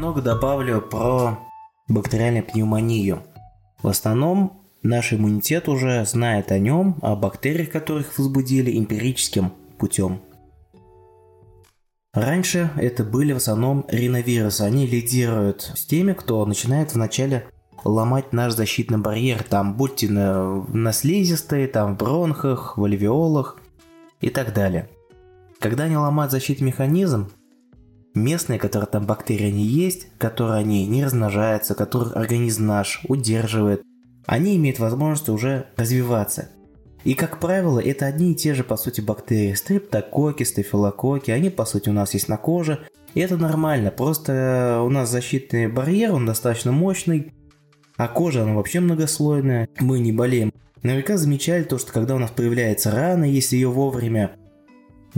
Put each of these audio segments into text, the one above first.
Много добавлю про бактериальную пневмонию. В основном наш иммунитет уже знает о нем, о бактериях, которых возбудили эмпирическим путем. Раньше это были в основном риновирусы. Они лидируют с теми, кто начинает вначале ломать наш защитный барьер, там, будьте на, на слизистой, там, в бронхах, в альвеолах и так далее. Когда они ломают защитный механизм, местные, которые там бактерии они есть, которые они не размножаются, которых организм наш удерживает, они имеют возможность уже развиваться. И, как правило, это одни и те же, по сути, бактерии. Стриптококи, стафилококи, они, по сути, у нас есть на коже. И это нормально, просто у нас защитный барьер, он достаточно мощный, а кожа, она вообще многослойная, мы не болеем. Наверняка замечали то, что когда у нас появляется рана, если ее вовремя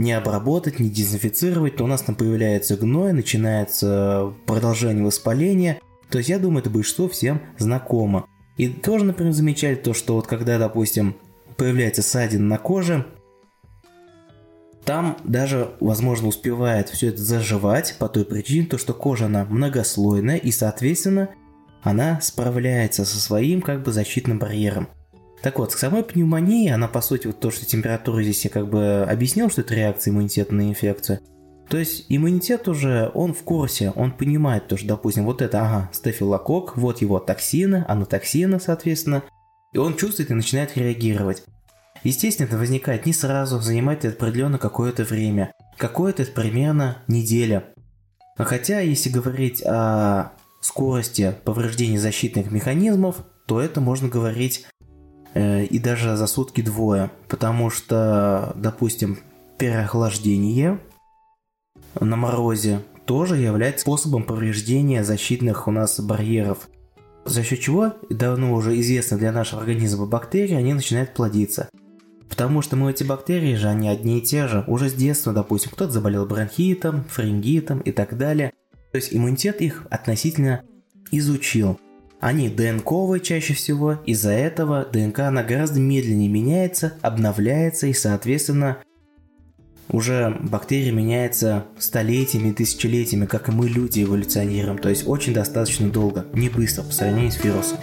не обработать, не дезинфицировать, то у нас там появляется гной, начинается продолжение воспаления. То есть я думаю, это большинство всем знакомо. И тоже, например, замечали то, что вот когда, допустим, появляется ссадина на коже, там даже, возможно, успевает все это заживать по той причине, то, что кожа она многослойная и, соответственно, она справляется со своим как бы защитным барьером. Так вот, самой пневмонии, она по сути, вот то, что температура здесь я как бы объяснил, что это реакция иммунитета на инфекцию. То есть иммунитет уже, он в курсе, он понимает то, что, допустим, вот это, ага, стафилокок, вот его токсины, анатоксины, соответственно, и он чувствует и начинает реагировать. Естественно, это возникает не сразу, занимает определенно какое-то время. Какое-то примерно неделя. А хотя, если говорить о скорости повреждения защитных механизмов, то это можно говорить и даже за сутки двое. Потому что, допустим, переохлаждение на морозе тоже является способом повреждения защитных у нас барьеров. За счет чего, давно уже известно для нашего организма бактерии, они начинают плодиться. Потому что мы эти бактерии же, они одни и те же. Уже с детства, допустим, кто-то заболел бронхитом, фарингитом и так далее. То есть иммунитет их относительно изучил. Они ДНКовые чаще всего, из-за этого ДНК она гораздо медленнее меняется, обновляется и, соответственно, уже бактерия меняется столетиями, тысячелетиями, как и мы люди эволюционируем, то есть очень достаточно долго, не быстро по сравнению с вирусом.